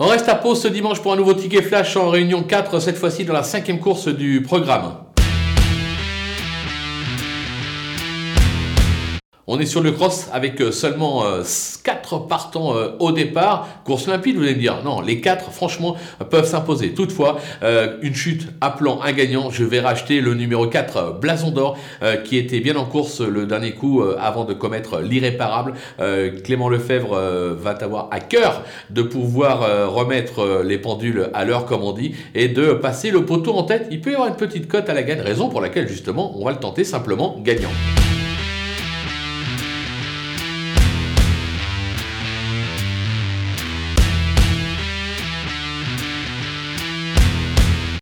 On reste à pause ce dimanche pour un nouveau ticket flash en réunion 4, cette fois-ci dans la cinquième course du programme. On est sur le cross avec euh, seulement 4 euh, partants euh, au départ. Course limpide, vous allez me dire. Non, les 4, franchement, peuvent s'imposer. Toutefois, une chute appelant un gagnant. Je vais racheter le numéro 4, Blason d'Or, qui était bien en course le dernier coup avant de commettre l'irréparable. Clément Lefebvre va avoir à cœur de pouvoir remettre les pendules à l'heure, comme on dit, et de passer le poteau en tête. Il peut y avoir une petite cote à la gagne, raison pour laquelle, justement, on va le tenter simplement gagnant.